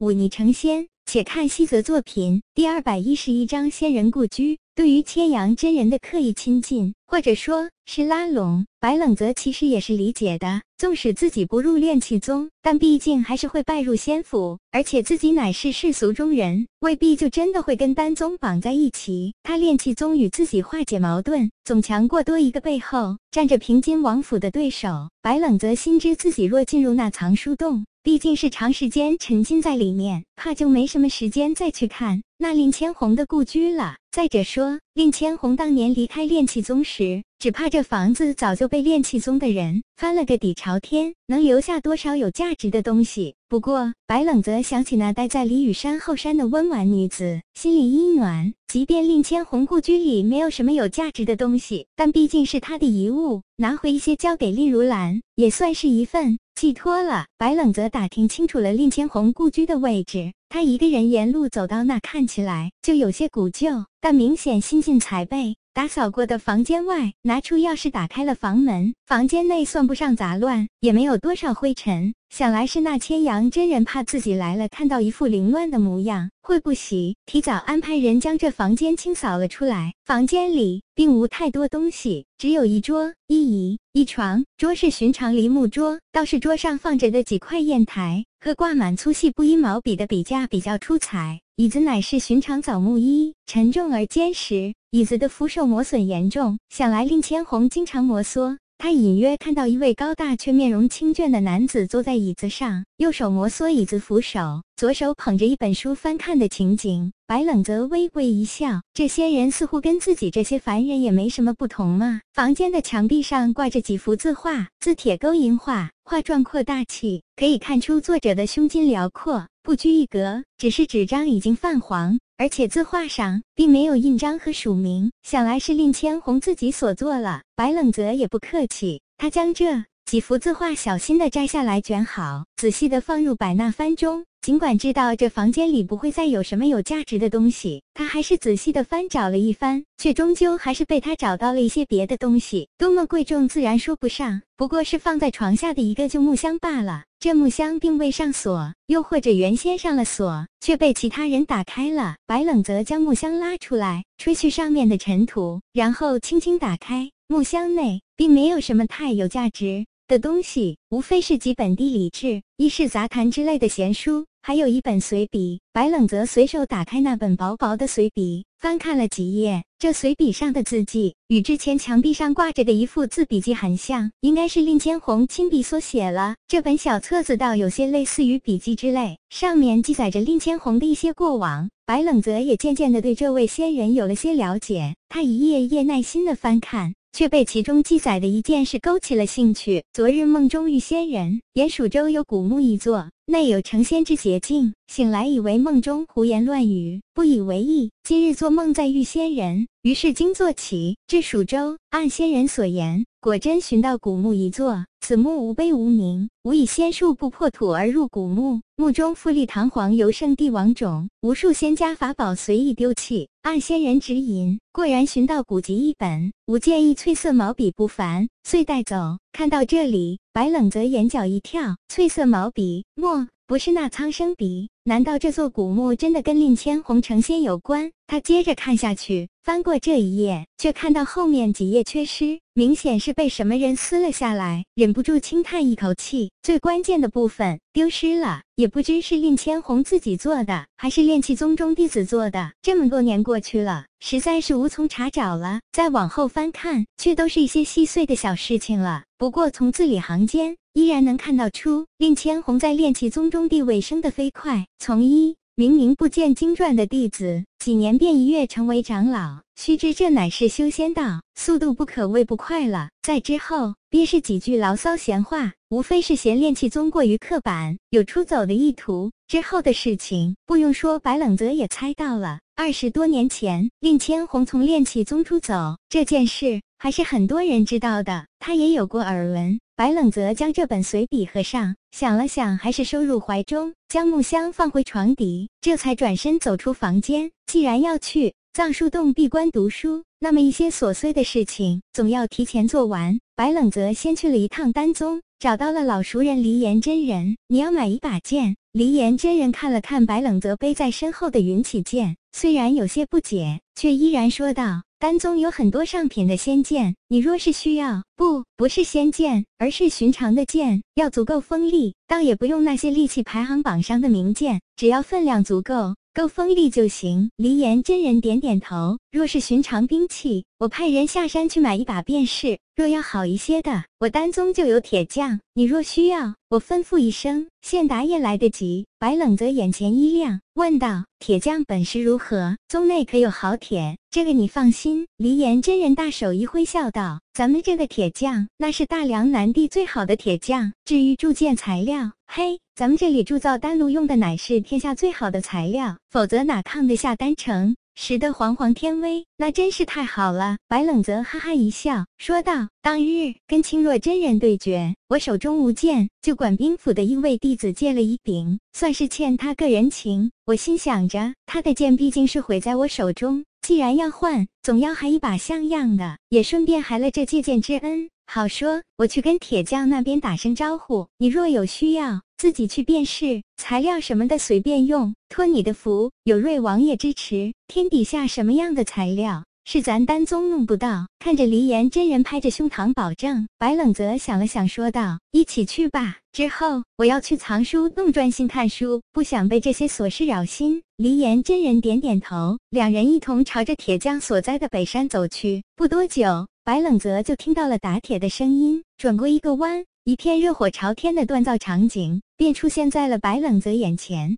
忤逆成仙。且看西泽作品第二百一十一章仙人故居。对于千阳真人的刻意亲近，或者说是拉拢，白冷泽其实也是理解的。纵使自己不入炼气宗，但毕竟还是会拜入仙府，而且自己乃是世俗中人，未必就真的会跟丹宗绑在一起。他炼气宗与自己化解矛盾，总强过多一个背后站着平津王府的对手。白冷泽心知自己若进入那藏书洞，毕竟是长时间沉浸在里面，怕就没什么时间再去看那令千红的故居了。再者说，令千红当年离开炼气宗时，只怕这房子早就被炼气宗的人翻了个底朝天，能留下多少有价值的东西？不过，白冷则想起那待在李雨山后山的温婉女子，心里一暖。即便令千红故居里没有什么有价值的东西，但毕竟是他的遗物，拿回一些交给令如兰，也算是一份寄托了。白冷则打听清楚了令千红故居的位置，他一个人沿路走到那，看起来就有些古旧，但明显新近才被。打扫过的房间外，拿出钥匙打开了房门。房间内算不上杂乱，也没有多少灰尘。想来是那千阳真人怕自己来了，看到一副凌乱的模样，会不喜，提早安排人将这房间清扫了出来。房间里并无太多东西，只有一桌、一椅、一床。桌是寻常梨木桌，倒是桌上放着的几块砚台和挂满粗细不一毛笔的笔架比较出彩。椅子乃是寻常枣木椅，沉重而坚实。椅子的扶手磨损严重，想来令千红经常摩挲。他隐约看到一位高大却面容清俊的男子坐在椅子上，右手摩挲椅子扶手，左手捧着一本书翻看的情景。白冷则微微一笑，这些人似乎跟自己这些凡人也没什么不同嘛。房间的墙壁上挂着几幅字画，字帖勾银画，画壮阔大气，可以看出作者的胸襟辽阔，不拘一格。只是纸张已经泛黄，而且字画上并没有印章和署名，想来是令千红自己所做了。白冷泽也不客气，他将这几幅字画小心的摘下来卷好，仔细的放入百纳幡中。尽管知道这房间里不会再有什么有价值的东西，他还是仔细的翻找了一番，却终究还是被他找到了一些别的东西。多么贵重，自然说不上，不过是放在床下的一个旧木箱罢了。这木箱并未上锁，又或者原先上了锁，却被其他人打开了。白冷则将木箱拉出来，吹去上面的尘土，然后轻轻打开木箱内，并没有什么太有价值的东西，无非是几本地理志、医事杂谈之类的闲书。还有一本随笔，白冷则随手打开那本薄薄的随笔，翻看了几页。这随笔上的字迹与之前墙壁上挂着的一幅字笔记很像，应该是令千红亲笔所写了。这本小册子倒有些类似于笔记之类，上面记载着令千红的一些过往。白冷则也渐渐的对这位仙人有了些了解，他一页一页耐心的翻看。却被其中记载的一件事勾起了兴趣。昨日梦中遇仙人，言蜀州有古墓一座，内有成仙之捷径。醒来以为梦中胡言乱语，不以为意。今日做梦再遇仙人，于是惊坐起，至蜀州，按仙人所言，果真寻到古墓一座。此墓无碑无名，无以仙术不破土而入古墓。墓中富丽堂皇，由圣帝王冢，无数仙家法宝随意丢弃。按仙人指引，果然寻到古籍一本。吾建议翠色毛笔不凡，遂带走。看到这里，白冷则眼角一跳，翠色毛笔，墨不是那苍生敌？难道这座古墓真的跟令千红成仙有关？他接着看下去，翻过这一页，却看到后面几页缺失，明显是被什么人撕了下来，忍不住轻叹一口气。最关键的部分丢失了，也不知是令千红自己做的，还是炼气宗中弟子做的。这么多年过去了，实在是无从查找了。再往后翻看，却都是一些细碎的小事情了。不过从字里行间，依然能看到出令千红在炼气宗中地位升得飞快，从一。明明不见经传的弟子，几年便一跃成为长老。须知这乃是修仙道，速度不可谓不快了。在之后，便是几句牢骚闲话，无非是嫌炼气宗过于刻板，有出走的意图。之后的事情，不用说，白冷泽也猜到了。二十多年前，令千红从炼气宗出走这件事，还是很多人知道的，他也有过耳闻。白冷泽将这本随笔合上，想了想，还是收入怀中，将木箱放回床底，这才转身走出房间。既然要去藏书洞闭关读书，那么一些琐碎的事情总要提前做完。白冷泽先去了一趟丹宗，找到了老熟人黎岩真人，你要买一把剑。黎岩真人看了看白冷泽背在身后的云起剑，虽然有些不解，却依然说道：“丹宗有很多上品的仙剑，你若是需要，不，不是仙剑，而是寻常的剑，要足够锋利，倒也不用那些利器排行榜上的名剑，只要分量足够。”够锋利就行。黎岩真人点点头。若是寻常兵器，我派人下山去买一把便是。若要好一些的，我丹宗就有铁匠。你若需要，我吩咐一声，现打也来得及。白冷泽眼前一亮，问道：“铁匠本事如何？宗内可有好铁？”这个你放心。黎岩真人大手一挥，笑道：“咱们这个铁匠，那是大梁南地最好的铁匠。至于铸剑材料，嘿。”咱们这里铸造丹炉用的乃是天下最好的材料，否则哪抗得下丹城时的煌煌天威？那真是太好了。白冷泽哈哈一笑，说道：“当日跟青若真人对决，我手中无剑，就管兵府的一位弟子借了一柄，算是欠他个人情。我心想着，他的剑毕竟是毁在我手中，既然要换，总要还一把像样的，也顺便还了这借剑之恩。好说，我去跟铁匠那边打声招呼，你若有需要。”自己去便是，材料什么的随便用，托你的福，有瑞王爷支持，天底下什么样的材料是咱丹宗弄不到？看着黎岩真人拍着胸膛保证，白冷泽想了想，说道：“一起去吧。之后我要去藏书洞专心看书，不想被这些琐事扰心。”黎岩真人点点头，两人一同朝着铁匠所在的北山走去。不多久，白冷泽就听到了打铁的声音，转过一个弯。一片热火朝天的锻造场景便出现在了白冷泽眼前。